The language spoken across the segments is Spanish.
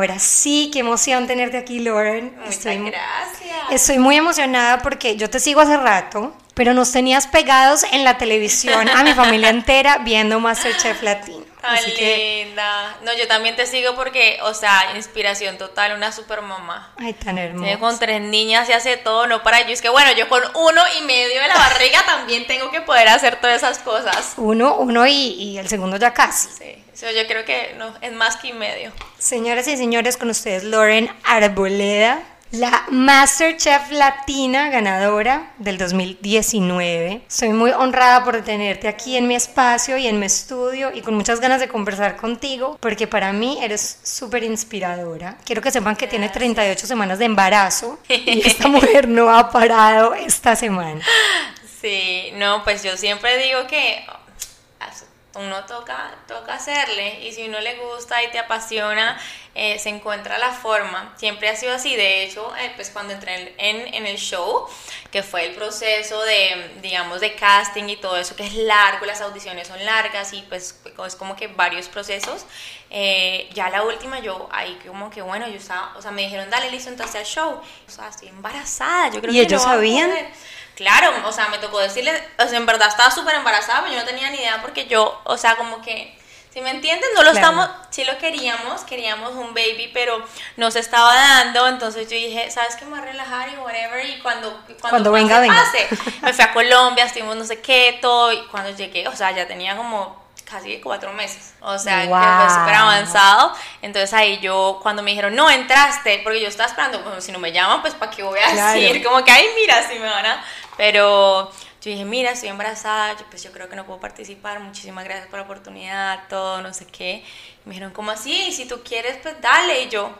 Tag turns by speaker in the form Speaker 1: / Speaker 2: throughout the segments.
Speaker 1: Ahora sí, qué emoción tenerte aquí, Lauren.
Speaker 2: Muchas
Speaker 1: estoy,
Speaker 2: gracias.
Speaker 1: Estoy muy emocionada porque yo te sigo hace rato, pero nos tenías pegados en la televisión a mi familia entera viendo Masterchef Latino.
Speaker 2: Tan
Speaker 1: Así que,
Speaker 2: linda. No, yo también te sigo porque, o sea, inspiración total, una super mamá.
Speaker 1: ay, tan
Speaker 2: Tiene
Speaker 1: hermoso.
Speaker 2: con tres niñas y hace todo, no para ello. Es que bueno, yo con uno y medio de la barriga también tengo que poder hacer todas esas cosas.
Speaker 1: Uno, uno y, y el segundo ya casi.
Speaker 2: Sí, eso yo creo que no, es más que y medio.
Speaker 1: Señoras y señores, con ustedes Lauren Arboleda, la Masterchef Latina ganadora del 2019. Soy muy honrada por tenerte aquí en mi espacio y en mi estudio y con muchas ganas de conversar contigo porque para mí eres súper inspiradora. Quiero que sepan que tiene 38 semanas de embarazo y esta mujer no ha parado esta semana.
Speaker 2: Sí, no, pues yo siempre digo que uno toca, toca hacerle y si uno le gusta y te apasiona, eh, se encuentra la forma. Siempre ha sido así. De hecho, eh, pues cuando entré en, en el show, que fue el proceso de, digamos, de casting y todo eso, que es largo, las audiciones son largas y pues es como que varios procesos. eh, ya la última yo ahí como que bueno, yo estaba, o sea, me dijeron, dale, listo, entonces al show. O sea, estoy embarazada, yo creo
Speaker 1: ¿Y
Speaker 2: que
Speaker 1: ellos
Speaker 2: no
Speaker 1: sabían?
Speaker 2: Claro, o sea, me tocó decirle, o sea, en verdad estaba súper embarazada, pero yo no tenía ni idea porque yo, o sea, como que, si me entiendes, no lo
Speaker 1: Claro.
Speaker 2: estamos, sí lo queríamos, queríamos un baby, pero no se estaba dando, entonces yo dije, ¿sabes qué? Me voy a relajar y whatever, y cuando, cuando,
Speaker 1: Cuando
Speaker 2: pase,
Speaker 1: venga, venga.
Speaker 2: pase. Me fui a Colombia, estuvimos no sé qué, todo, y cuando llegué, o sea, ya tenía como casi cuatro meses, o sea,
Speaker 1: Wow.
Speaker 2: ya fue súper avanzado, entonces ahí yo, cuando me dijeron, no, entraste, porque yo estaba esperando, bueno, si no me llaman, pues, ¿para qué voy a
Speaker 1: Claro.
Speaker 2: decir? Como que, ay, mira, si me van a... Pero yo dije, mira, estoy embarazada, yo, pues yo creo que no puedo participar, muchísimas gracias por la oportunidad, todo, no sé qué. Y me dijeron, ¿cómo así? Si tú quieres, pues dale. Y yo,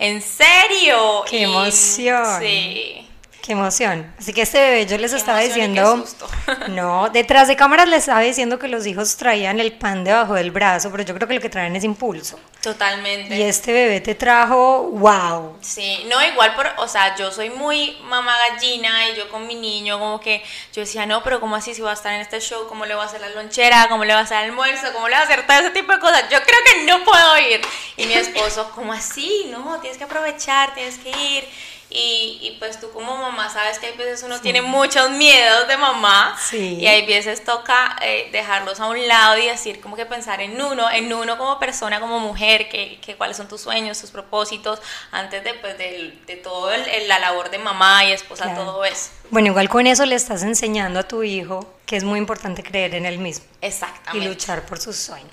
Speaker 2: ¿en serio?
Speaker 1: ¡Qué
Speaker 2: Y-
Speaker 1: emoción!
Speaker 2: Sí.
Speaker 1: Qué emoción. Así que este bebé yo les
Speaker 2: Qué
Speaker 1: estaba diciendo, no, detrás de cámaras les estaba diciendo que los hijos traían el pan debajo del brazo, pero yo creo que lo que traen es impulso.
Speaker 2: Totalmente.
Speaker 1: Y este bebé te trajo, wow.
Speaker 2: Sí, no, igual por, o sea, yo soy muy mamá gallina y yo con mi niño como que yo decía, no, pero ¿cómo así si va a estar en este show? ¿Cómo le va a hacer la lonchera? ¿Cómo le va a hacer el almuerzo? ¿Cómo le va a hacer todo ese tipo de cosas? Yo creo que no puedo ir. Y mi esposo, ¿cómo así? No, tienes que aprovechar, tienes que ir. Y, y pues tú como mamá sabes que hay veces uno tiene muchos miedos de mamá
Speaker 1: Sí.
Speaker 2: y hay veces toca eh, dejarlos a un lado y decir como que pensar en uno, en uno como persona, como mujer, que, que cuáles son tus sueños, tus propósitos, antes de, pues, del- de, todo el- el- la labor de mamá y esposa,
Speaker 1: Claro.
Speaker 2: todo eso.
Speaker 1: Bueno, igual con eso le estás enseñando a tu hijo que es muy importante creer en él mismo y
Speaker 2: Exactamente.
Speaker 1: luchar por sus sueños.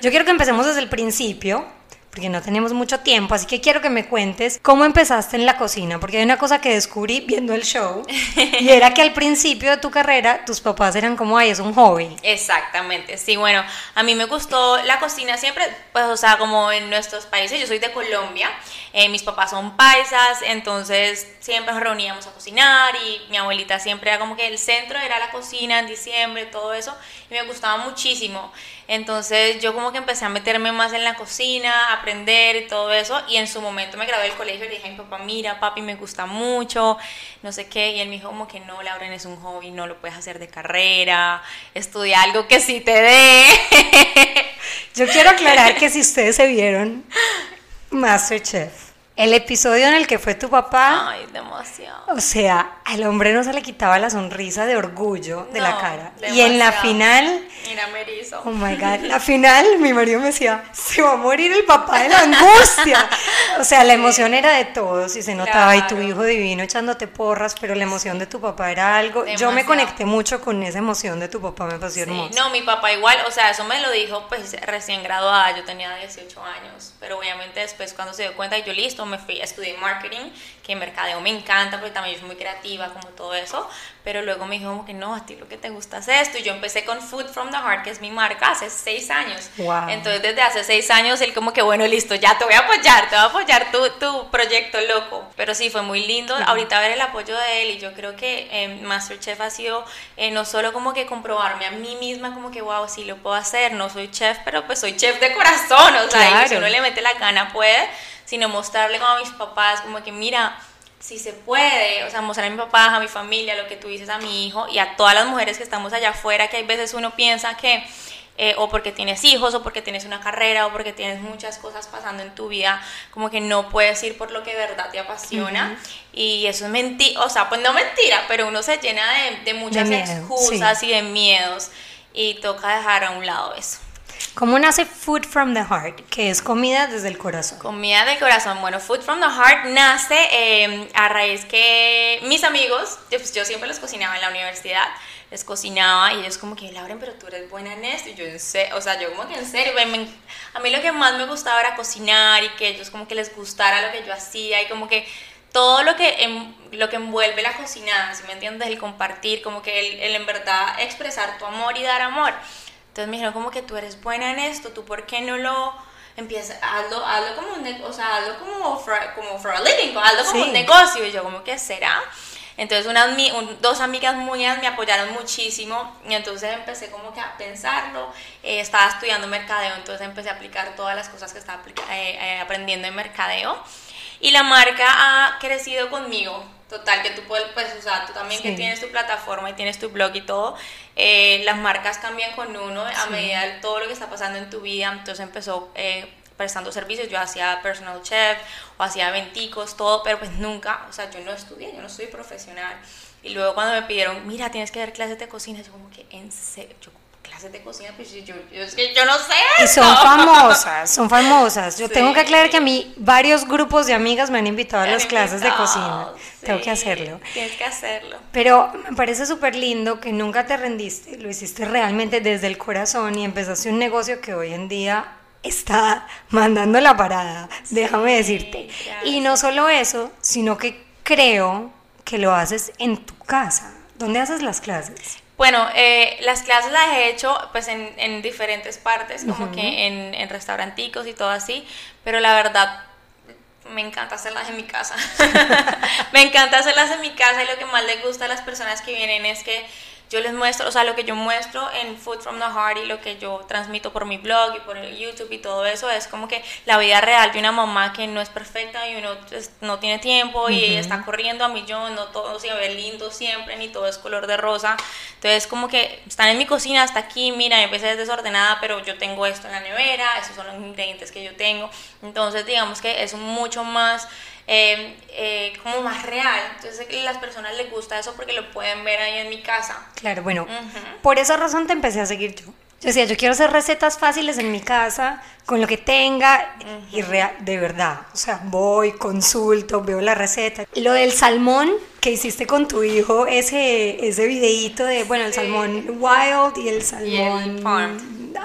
Speaker 1: Yo quiero que empecemos desde el principio, porque no tenemos mucho tiempo, así que quiero que me cuentes cómo empezaste en la cocina, porque hay una cosa que descubrí viendo el show, y era que al principio de tu carrera tus papás eran como, ay, es un hobby.
Speaker 2: Exactamente, sí, bueno, a mí me gustó la cocina siempre, pues, o sea, como en nuestros países, yo soy de Colombia, eh, mis papás son paisas, entonces siempre nos reuníamos a cocinar y mi abuelita siempre era como que el centro era la cocina en diciembre, todo eso, y me gustaba muchísimo. Entonces yo como que empecé a meterme más en la cocina, aprender y todo eso, y en su momento me gradué del colegio y le dije a mi papá, mira, papi, me gusta mucho, no sé qué, y él me dijo como que no, Lauren, es un hobby, no lo puedes hacer de carrera, estudia algo que sí te dé.
Speaker 1: Yo quiero aclarar que si ustedes se vieron Masterchef, el episodio en el que fue tu papá,
Speaker 2: Ay, demasiado.
Speaker 1: o sea, al hombre no se le quitaba la sonrisa de orgullo de la cara. Y en la
Speaker 2: demasiado.
Speaker 1: final,
Speaker 2: Mira, me erizo.
Speaker 1: oh my god, la final, mi marido me decía, se va a morir el papá de la angustia. O sea, la emoción era de todos y se notaba, y tu hijo divino echándote porras, pero la emoción de tu papá era algo. Yo me
Speaker 2: Demasiado.
Speaker 1: conecté mucho con esa emoción de tu papá, me pareció
Speaker 2: Sí,
Speaker 1: hermoso.
Speaker 2: No, mi papá igual, o sea, eso me lo dijo pues recién graduada, yo tenía 18 años, pero obviamente después cuando se dio cuenta yo listo, me fui a estudiar marketing, que mercadeo me encanta porque también yo soy muy creativa como todo eso, pero luego me dijo como que no, a ti lo que te gusta es esto y yo empecé con Food from the Heart, que es mi marca, hace 6 años.
Speaker 1: Wow.
Speaker 2: Entonces desde hace 6 años él como que bueno, listo, ya te voy a apoyar, te voy a apoyar tu, tu proyecto loco, pero sí, fue muy lindo. Ahorita ver el apoyo de él y yo creo que eh, Masterchef ha sido eh, no solo como que comprobarme a mí misma como que wow, sí lo puedo hacer, no soy chef, pero pues soy chef de corazón, o sea, y
Speaker 1: Claro.
Speaker 2: si uno le mete la gana puede, sino mostrarle como a mis papás como que mira, si se puede, o sea, mostrar a mi papá, a mi familia, lo que tú dices a mi hijo y a todas las mujeres que estamos allá afuera, que hay veces uno piensa que eh, o porque tienes hijos, o porque tienes una carrera, o porque tienes muchas cosas pasando en tu vida, como que no puedes ir por lo que de verdad te apasiona. Y eso es mentira, o sea, pues no mentira, pero uno se llena de, muchas excusas y de miedos y toca dejar a un lado eso.
Speaker 1: ¿Cómo nace Food from the Heart? Que es comida desde el corazón.
Speaker 2: Comida del corazón. Bueno, Food from the Heart nace eh, a raíz que mis amigos, pues yo siempre los cocinaba en la universidad, les cocinaba y ellos como que, Lauren, pero tú eres buena en esto. Y yo en serio, o sea, yo como que en serio, a mí lo que más me gustaba era cocinar y que ellos como que les gustara lo que yo hacía y como que todo lo que, lo que envuelve la cocina, si me entiendes? El compartir, como que el, el en verdad expresar tu amor y dar amor. Entonces me dijeron como que tú eres buena en esto, tú por qué no lo empiezas, hazlo, hazlo como un, o sea, hazlo como for, como for a living, hazlo como un negocio. Y yo como que será. Entonces unas, dos amigas mías me apoyaron muchísimo y entonces empecé como que a pensarlo. Eh, estaba estudiando mercadeo, entonces empecé a aplicar todas las cosas que estaba eh, eh, aprendiendo en mercadeo. Y la marca ha crecido conmigo. Total, que tú puedes, pues, o sea, tú también que tienes tu plataforma y tienes tu blog y todo, eh, las marcas cambian con uno a medida de todo lo que está pasando en tu vida. Entonces empezó eh, prestando servicios, yo hacía personal chef o hacía venticos, todo, pero pues nunca, o sea, yo no estudié, yo no soy profesional. Y luego cuando me pidieron, mira, tienes que dar clases de cocina, yo como que, en serio, yo clases de cocina, pues yo, es que yo no sé.
Speaker 1: Y son famosas, son famosas. Yo tengo que aclarar que a mí varios grupos de amigas me han invitado a las clases de cocina. tengo que hacerlo.
Speaker 2: Tienes que hacerlo.
Speaker 1: Pero me parece súper lindo que nunca te rendiste, lo hiciste realmente desde el corazón y empezaste un negocio que hoy en día está mandando la parada, déjame decirte. Y no solo eso, sino que creo que lo haces en tu casa. ¿Dónde haces las clases?
Speaker 2: Bueno, eh, las clases las he hecho pues en, en diferentes partes, como que en, en restauranticos y todo así, pero la verdad me encanta hacerlas en mi casa. me encanta hacerlas en mi casa y lo que más les gusta a las personas que vienen es que yo les muestro, o sea, lo que yo muestro en Food from the Heart y lo que yo transmito por mi blog y por YouTube y todo eso es como que la vida real de una mamá que no es perfecta y uno pues, no tiene tiempo y está corriendo a millón, no todo se ve lindo siempre, ni todo es color de rosa. Entonces, como que están en mi cocina hasta aquí, mira, empecé desordenada, pero yo tengo esto en la nevera, esos son los ingredientes que yo tengo. Entonces, digamos que es mucho más eh, eh, como más real. Entonces a las personas les gusta eso porque lo pueden ver ahí en mi casa.
Speaker 1: Claro, bueno, por esa razón te empecé a seguir yo. Yo decía, yo quiero hacer recetas fáciles en mi casa, con lo que tenga, y real, de verdad. O sea, voy, consulto, veo la receta. Lo del salmón que hiciste con tu hijo, ese, ese videíto de, bueno, el salmón wild y el salmón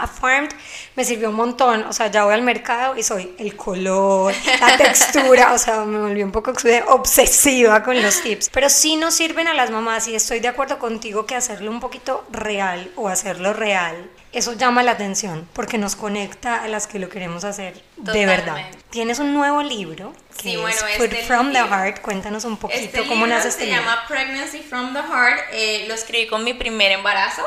Speaker 1: farmed me sirvió un montón. O sea, ya voy al mercado y soy el color, la textura, o sea, me volví un poco obsesiva con los tips. Pero sí nos sirven a las mamás y estoy de acuerdo contigo que hacerlo un poquito real o hacerlo real eso llama la atención porque nos conecta a las que lo queremos hacer de verdad. Tienes un nuevo libro que es Food este from the Heart. Cuéntanos un poquito este cómo nace este
Speaker 2: libro. Se llama Pregnancy from the Heart. Eh, lo escribí con mi primer embarazo.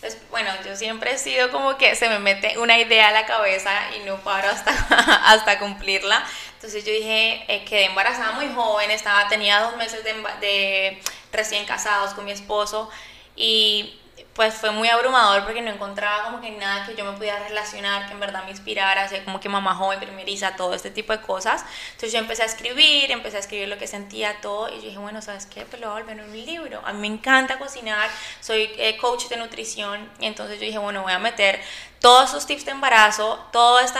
Speaker 2: Entonces, bueno, yo siempre he sido como que se me mete una idea a la cabeza y no paro hasta, hasta cumplirla. Entonces yo dije, eh, quedé embarazada muy joven, estaba, tenía dos meses de, de recién casados con mi esposo y pues fue muy abrumador porque no encontraba como que nada que yo me pudiera relacionar, que en verdad me inspirara, así como que mamá joven, primeriza, todo este tipo de cosas. Entonces yo empecé a escribir, empecé a escribir lo que sentía, todo, y yo dije, bueno, ¿sabes qué? Pues lo voy a volver un libro. A mí me encanta cocinar, soy eh, coach de nutrición, entonces yo dije, bueno, voy a meter todos esos tips de embarazo, todo este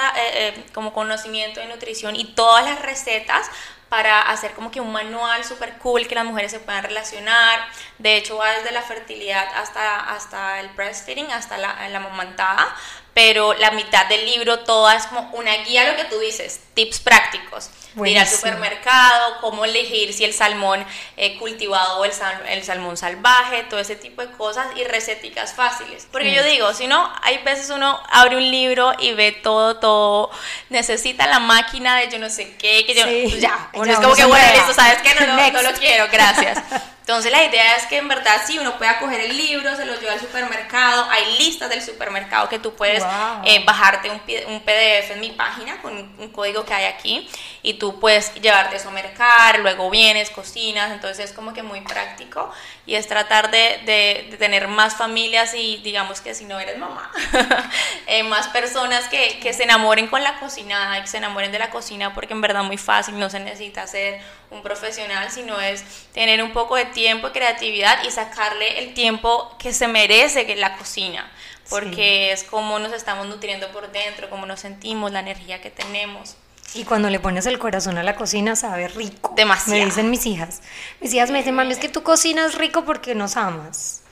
Speaker 2: como conocimiento de nutrición y todas las recetas para hacer como que un manual súper cool que las mujeres se puedan relacionar. De hecho, va desde la fertilidad hasta, hasta el breastfeeding, hasta la, la mamantada, pero la mitad del libro toda es como una guía a lo que tú dices, tips prácticos. Ir al supermercado, cómo elegir si el salmón eh, cultivado o el, el, salmón salvaje, todo ese tipo de cosas y receticas fáciles. Porque yo digo, si no, hay veces uno abre un libro y ve todo, todo, necesita la máquina de yo no sé qué, que yo, pues ya, uno es como que bueno, listo, ¿sabes qué? No, no, no lo quiero, gracias. Entonces la idea es que en verdad sí, uno pueda coger el libro, se lo lleva al supermercado, hay listas del supermercado que tú puedes eh, bajarte un, un, PDF en mi página con un código que hay aquí. Y tú puedes llevarte eso a mercar, luego vienes, cocinas, entonces es como que muy práctico. Y es tratar de, de, tener más familias y digamos que si no eres mamá, eh, más personas que, que se enamoren con la cocinada y que se enamoren de la cocina porque en verdad muy fácil, no se necesita ser un profesional, sino es tener un poco de tiempo, creatividad y sacarle el tiempo que se merece que la cocina porque es como nos estamos nutriendo por dentro, cómo nos sentimos, la energía que tenemos.
Speaker 1: Y cuando le pones el corazón a la cocina sabe rico.
Speaker 2: Demasiado.
Speaker 1: Me dicen mis hijas. Mis hijas me dicen, mami, es que tú cocinas rico porque nos amas.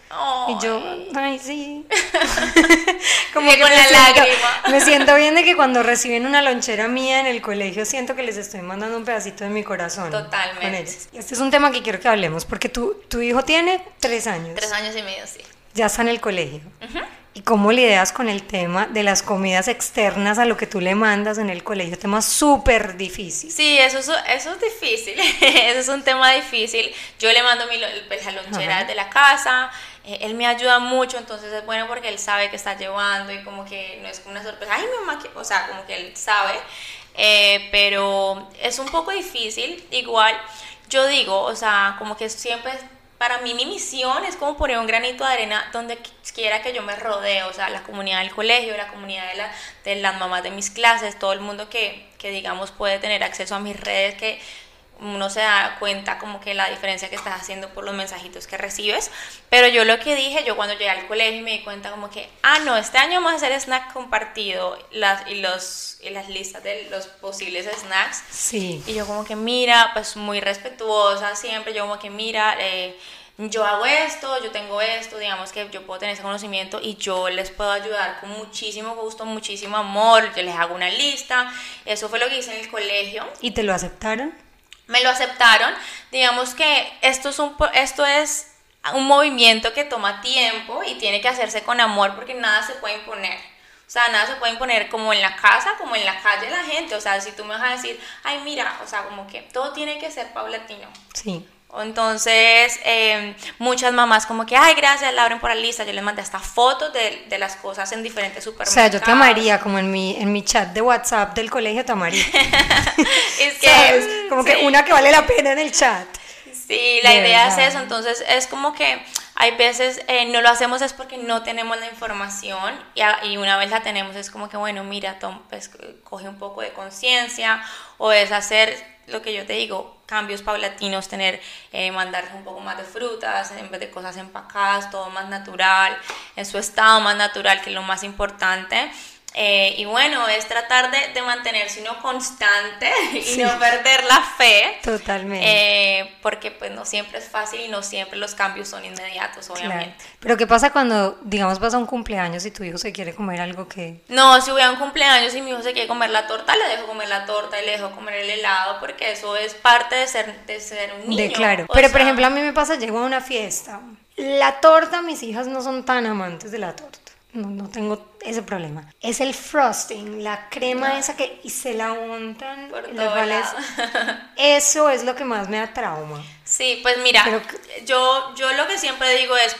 Speaker 1: Y yo, ay, sí.
Speaker 2: Como que con la lágrima.
Speaker 1: Me siento bien de que cuando reciben una lonchera mía en el colegio siento que les estoy mandando un pedacito de mi corazón.
Speaker 2: Totalmente.
Speaker 1: Este es un tema que quiero que hablemos porque tu, tu hijo tiene tres años.
Speaker 2: Tres años y medio, sí.
Speaker 1: Ya está en el colegio. ¿Y cómo lidias con el tema de las comidas externas a lo que tú le mandas en el colegio? Tema súper difícil.
Speaker 2: Sí, eso es, eso es difícil. eso es un tema difícil. Yo le mando mi, pues, la lonchera de la casa. Eh, él me ayuda mucho, entonces es bueno porque él sabe que está llevando y como que no es como una sorpresa. Ay, mi mamá, o sea, como que él sabe. Eh, pero es un poco difícil. Igual, yo digo, o sea, como que siempre para mí mi misión es como poner un granito de arena donde quiera que yo me rodee, o sea, la comunidad del colegio, la comunidad de, la, de las mamás de mis clases, todo el mundo que, que, digamos puede tener acceso a mis redes, que uno se da cuenta como que la diferencia que estás haciendo por los mensajitos que recibes. Pero yo lo que dije, yo cuando llegué al colegio me di cuenta como que, ah, no, este año vamos a hacer snack compartido las, y, los, y las listas de los posibles snacks.
Speaker 1: Sí.
Speaker 2: Y yo como que, mira, pues muy respetuosa siempre, yo como que, mira, eh, yo hago esto, yo tengo esto, digamos que yo puedo tener ese conocimiento y yo les puedo ayudar con muchísimo gusto, muchísimo amor, yo les hago una lista, eso fue lo que hice en el colegio.
Speaker 1: ¿Y te lo aceptaron?
Speaker 2: Me lo aceptaron. Digamos que esto es un, esto es un movimiento que toma tiempo y tiene que hacerse con amor porque nada se puede imponer. O sea, nada se puede imponer como en la casa, como en la calle la gente. O sea, si tú me vas a decir, ay, mira, o sea, como que todo tiene que ser paulatino.
Speaker 1: Sí.
Speaker 2: Entonces, em, muchas mamás como que, ay, gracias, Lauren, por la lista. Yo les mandé hasta fotos de, de, las cosas en diferentes supermercados.
Speaker 1: O sea, yo te amaría, como en mi, en mi chat de WhatsApp del colegio te amaría.
Speaker 2: es que...
Speaker 1: Como que una que vale la pena en el chat.
Speaker 2: Sí, la idea es eso. Entonces, es como que hay veces eh, no lo hacemos es porque no tenemos la información y, y, una vez la tenemos es como que, bueno, mira, Tom, pues, coge un poco de conciencia o es hacer lo que yo te digo, cambios paulatinos, tener, eh, mandarse un poco más de frutas en vez de cosas empacadas, todo más natural, en su estado más natural, que es lo más importante. Eh, y bueno, es tratar de, de mantenerse uno constante y no perder la fe.
Speaker 1: Totalmente.
Speaker 2: Eh, porque pues no siempre es fácil y no siempre los cambios son inmediatos, obviamente.
Speaker 1: Pero ¿qué pasa cuando, digamos, pasa un cumpleaños y tu hijo se quiere comer algo que...
Speaker 2: No, si hubiera un cumpleaños y mi hijo se quiere comer la torta, le dejo comer la torta y le dejo comer el helado porque eso es parte de ser, de ser un niño.
Speaker 1: De claro. Pero por ejemplo a mí me pasa, llego a una fiesta. La torta, mis hijas no son tan amantes de la torta no, no, tengo ese problema. Es el frosting, la crema esa que y se la untan
Speaker 2: por
Speaker 1: Eso es lo que más me da trauma.
Speaker 2: Sí, pues mira, yo, yo lo que siempre digo es,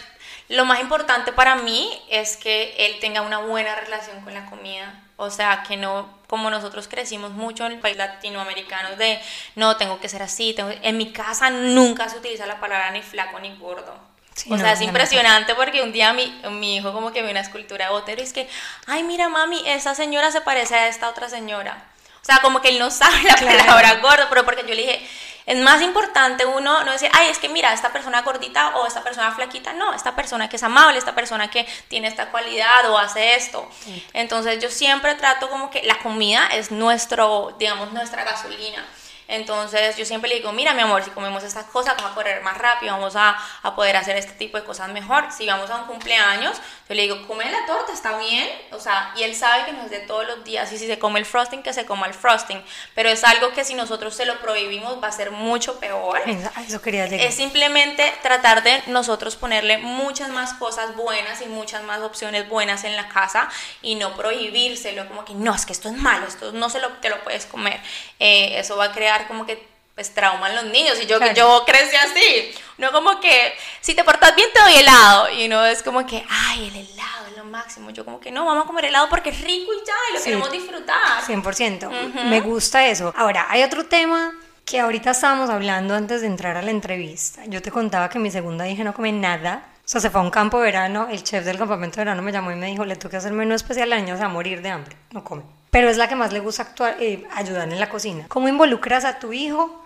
Speaker 2: lo más importante para mí es que él tenga una buena relación con la comida. O sea, que no, como nosotros crecimos mucho en el país latinoamericano, de no, tengo que ser así. en mi casa nunca se utiliza la palabra ni flaco ni gordo o sea, es impresionante porque un día mi, mi hijo como que ve una escultura de Botero y es que, ay, mira mami, esa señora se parece a esta otra señora. O sea, como que él no sabe la palabra gordo, pero porque yo le dije, es más importante uno no decir, ay, es que mira, esta persona gordita o esta persona flaquita, no, esta persona que es amable, esta persona que tiene esta cualidad o hace esto. Entonces yo siempre trato como que la comida es nuestro, digamos, nuestra gasolina. Entonces yo siempre le digo, mira mi amor, si comemos estas cosas vamos a correr más rápido, vamos a, a, poder hacer este tipo de cosas mejor. Si vamos a un cumpleaños, yo le digo, come la torta, está bien. O sea, y él sabe que nos de todos los días, y si se come el frosting, que se coma el frosting. Pero es algo que si nosotros se lo prohibimos va a ser mucho peor.
Speaker 1: Eso quería
Speaker 2: decir. Es simplemente tratar de nosotros ponerle muchas más cosas buenas y muchas más opciones buenas en la casa y no prohibírselo como que no, es que esto es malo, esto no se lo, te lo puedes comer. Eh, eso va a crear como que pues trauman los niños. Y yo que yo crecí así. No como que si te portas bien te doy helado. Y no es como que ay el helado es lo máximo yo como que no vamos a comer helado porque es rico y ya y lo queremos disfrutar
Speaker 1: 100% me gusta eso. Ahora hay otro tema que ahorita estábamos hablando antes de entrar a la entrevista. Yo te contaba que mi segunda hija no come nada. O sea, se fue a un campo de verano, el chef del campamento de verano me llamó y me dijo, le toca hacer menú especial, la niña se va a morir de hambre, no come. Pero es la que más le gusta actuar, eh, ayudar en la cocina. ¿Cómo involucras a tu hijo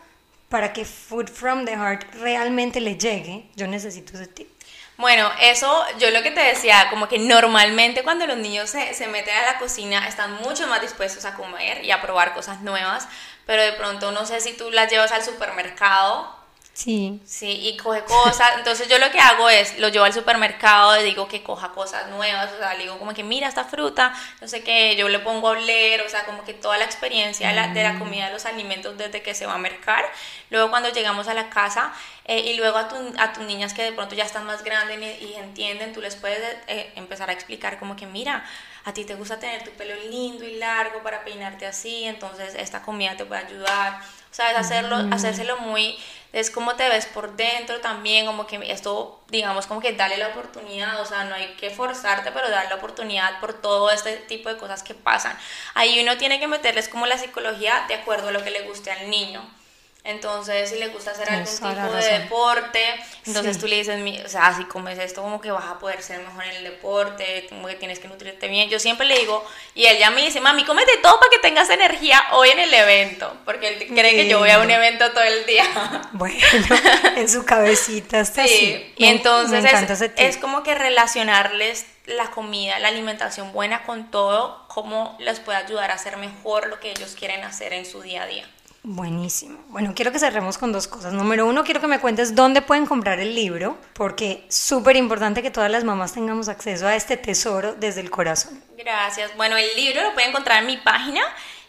Speaker 1: para que Food from the Heart realmente le llegue? Yo necesito ese tip.
Speaker 2: Bueno, eso yo lo que te decía, como que normalmente cuando los niños se, se, meten a la cocina están mucho más dispuestos a comer y a probar cosas nuevas, pero de pronto no sé si tú las llevas al supermercado
Speaker 1: Sí.
Speaker 2: Sí, y coge cosas. Entonces yo lo que hago es, lo llevo al supermercado, le digo que coja cosas nuevas, o sea, le digo como que mira esta fruta, no sé qué, yo le pongo a oler, o sea, como que toda la experiencia de la, de la comida, de los alimentos desde que se va a mercar. Luego cuando llegamos a la casa, eh, y luego a, tu, a tus niñas que de pronto ya están más grandes y, entienden, tú les puedes eh, empezar a explicar como que mira, a ti te gusta tener tu pelo lindo y largo para peinarte así, entonces esta comida te puede ayudar. O sea, es hacerlo, mm. hacérselo muy es como te ves por dentro también, como que esto, digamos, como que dale la oportunidad, o sea, no hay que forzarte, pero dar la oportunidad por todo este tipo de cosas que pasan. Ahí uno tiene que meterles como la psicología de acuerdo a lo que le guste al niño. Entonces, si le gusta hacer algún tipo de deporte, entonces tú le dices, o sea, si comes esto, como que vas a poder ser mejor en el deporte, como que tienes que nutrirte bien. Yo siempre le digo, y él ya me dice, mami, cómete todo para que tengas energía hoy en el evento, porque él cree que yo voy a un evento todo el día.
Speaker 1: Bueno, en su cabecita está sí,
Speaker 2: Y entonces es, es como que relacionarles la comida, la alimentación buena con todo, cómo les puede ayudar a hacer mejor lo que ellos quieren hacer en su día a día.
Speaker 1: Buenísimo. Bueno, quiero que cerremos con dos cosas. Número uno, quiero que me cuentes dónde pueden comprar el libro, porque súper importante que todas las mamás tengamos acceso a este tesoro desde el corazón.
Speaker 2: Gracias. Bueno, el libro lo pueden encontrar en mi página,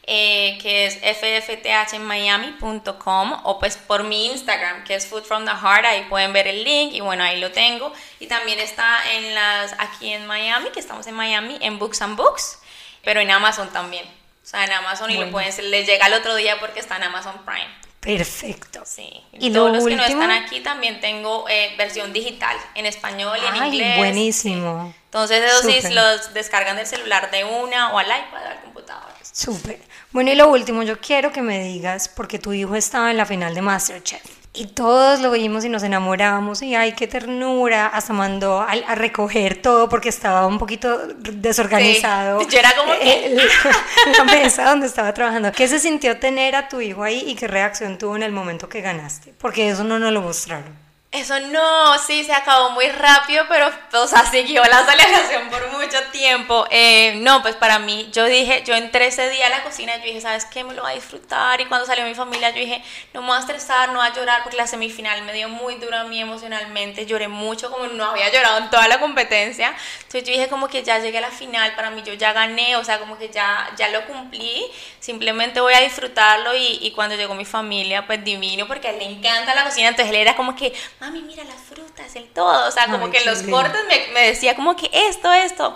Speaker 2: eh, que es ffthmiami.com, o pues por mi Instagram, que es Food from the Heart, ahí pueden ver el link, y bueno, ahí lo tengo. Y también está en las, aquí en Miami, que estamos en Miami, en Books and Books, pero en Amazon también. O sea, en Amazon y lo pueden, les llega el otro día porque está en Amazon Prime.
Speaker 1: Perfecto.
Speaker 2: Sí. Y todos los que no están aquí también tengo eh, versión digital en español y en inglés.
Speaker 1: Buenísimo.
Speaker 2: Entonces esos sí los descargan del celular de una o al iPad o al computador.
Speaker 1: Súper. Bueno, y lo último, yo quiero que me digas, porque tu hijo estaba en la final de Masterchef. Y todos lo vimos y nos enamoramos y ay, qué ternura. Hasta mandó a, recoger todo porque estaba un poquito desorganizado.
Speaker 2: Yo era como que...
Speaker 1: la mesa donde estaba trabajando. ¿Qué se sintió tener a tu hijo ahí y qué reacción tuvo en el momento que ganaste? Porque eso no nos lo mostraron.
Speaker 2: Eso no, sí, se acabó muy rápido, pero, o sea, siguió la celebración por mucho tiempo. Eh, no, pues para mí, yo dije, yo entré ese día a la cocina yo dije, ¿sabes qué? Me lo voy a disfrutar. Y cuando salió mi familia, yo dije, no me voy a estresar, no voy a llorar, porque la semifinal me dio muy duro a mí emocionalmente. Lloré mucho, como no había llorado en toda la competencia. Entonces yo dije, como que ya llegué a la final, para mí yo ya gané, o sea, como que ya, ya lo cumplí. Simplemente voy a disfrutarlo. Y, y cuando llegó mi familia, pues divino, porque a él le encanta la cocina. Entonces él era como que, mami, mira las frutas, el todo. O sea, como que en los cortes me, me, decía como que esto, esto.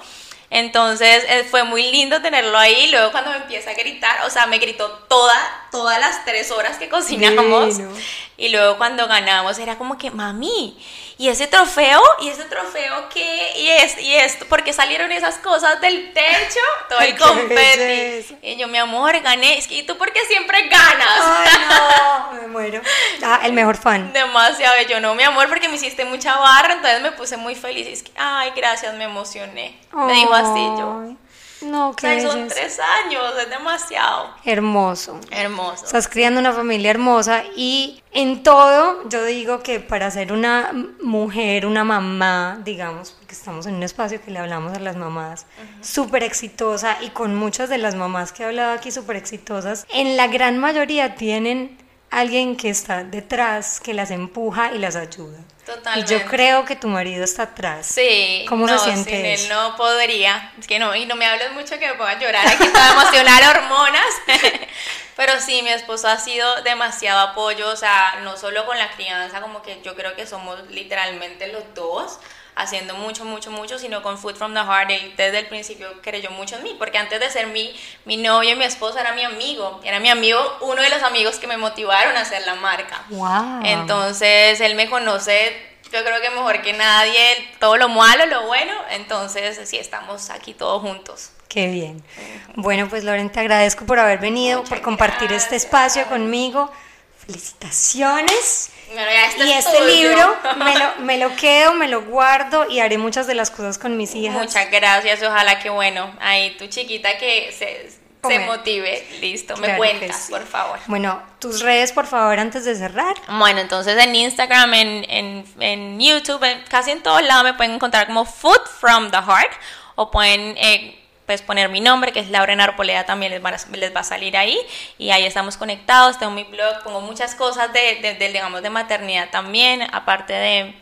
Speaker 2: Entonces eh, fue muy lindo tenerlo ahí. Luego cuando me empieza a gritar, o sea, me gritó toda, todas las tres horas que cocinamos. Y luego cuando ganamos era como que, mami, ¿y ese trofeo? ¿Y ese trofeo qué? ¿Y, es, y esto? Porque salieron esas cosas del techo, todo el confeti. Y yo, mi amor, gané. Es que, ¿y tú por qué siempre ganas?
Speaker 1: Ay, no, me muero. Ah, el mejor fan.
Speaker 2: Demasiado. Yo, no, mi amor, porque me hiciste mucha barra, entonces me puse muy feliz. es que, ay, gracias, me emocioné. Me dijo así yo.
Speaker 1: No, que
Speaker 2: son tres años, es demasiado.
Speaker 1: Hermoso.
Speaker 2: Hermoso.
Speaker 1: Estás criando una familia hermosa y en todo yo digo que para ser una mujer, una mamá, digamos, porque estamos en un espacio que le hablamos a las mamás, súper exitosa y con muchas de las mamás que he hablado aquí súper exitosas, en la gran mayoría tienen alguien que está detrás, que las empuja y las ayuda.
Speaker 2: Totalmente.
Speaker 1: Y yo creo que tu marido está atrás.
Speaker 2: Sí.
Speaker 1: ¿Cómo
Speaker 2: no,
Speaker 1: se siente
Speaker 2: sin
Speaker 1: eso?
Speaker 2: él no podría. Es que no, y no me hables mucho que me pueda llorar. Aquí está emocional hormonas. Pero sí, mi esposo ha sido demasiado apoyo, o sea, no solo con la crianza, como que yo creo que somos literalmente los dos haciendo mucho, mucho, mucho, sino con Food from the Heart. Él desde el principio creyó mucho en mí, porque antes de ser mi, mi novio y mi esposo era mi amigo. Era mi amigo, uno de los amigos que me motivaron a hacer la marca.
Speaker 1: Wow.
Speaker 2: Entonces, él me conoce yo creo que mejor que nadie, todo lo malo, lo bueno, entonces sí, estamos aquí todos juntos.
Speaker 1: Qué bien. Bueno, pues Loren, te agradezco por haber venido, por compartir este espacio conmigo. Felicitaciones. y este libro me lo, me lo quedo, me lo guardo y haré muchas de las cosas con mis hijas.
Speaker 2: Muchas gracias, ojalá que bueno, ahí tu chiquita que se, se motive, listo, me cuentas, por favor.
Speaker 1: Bueno, tus redes, por favor, antes de cerrar.
Speaker 2: Bueno, entonces en Instagram, en, en, en YouTube, casi en todos lados me pueden encontrar como Food from the Heart o pueden... Eh, pues poner mi nombre, que es Lauren Arpoleda, también les, les va a salir ahí. Y ahí estamos conectados. Tengo mi blog, pongo muchas cosas de, de, digamos, de maternidad también, aparte de,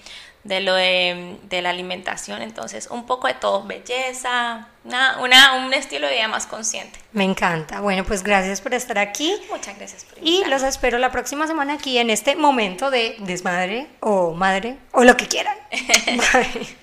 Speaker 2: de lo de, de, la alimentación. Entonces, un poco de todo, belleza, una, una, un estilo de vida más consciente.
Speaker 1: Me encanta. Bueno, pues gracias por estar aquí.
Speaker 2: Muchas gracias por
Speaker 1: Y los espero la próxima semana aquí en este momento de desmadre o madre o lo que quieran. Bye.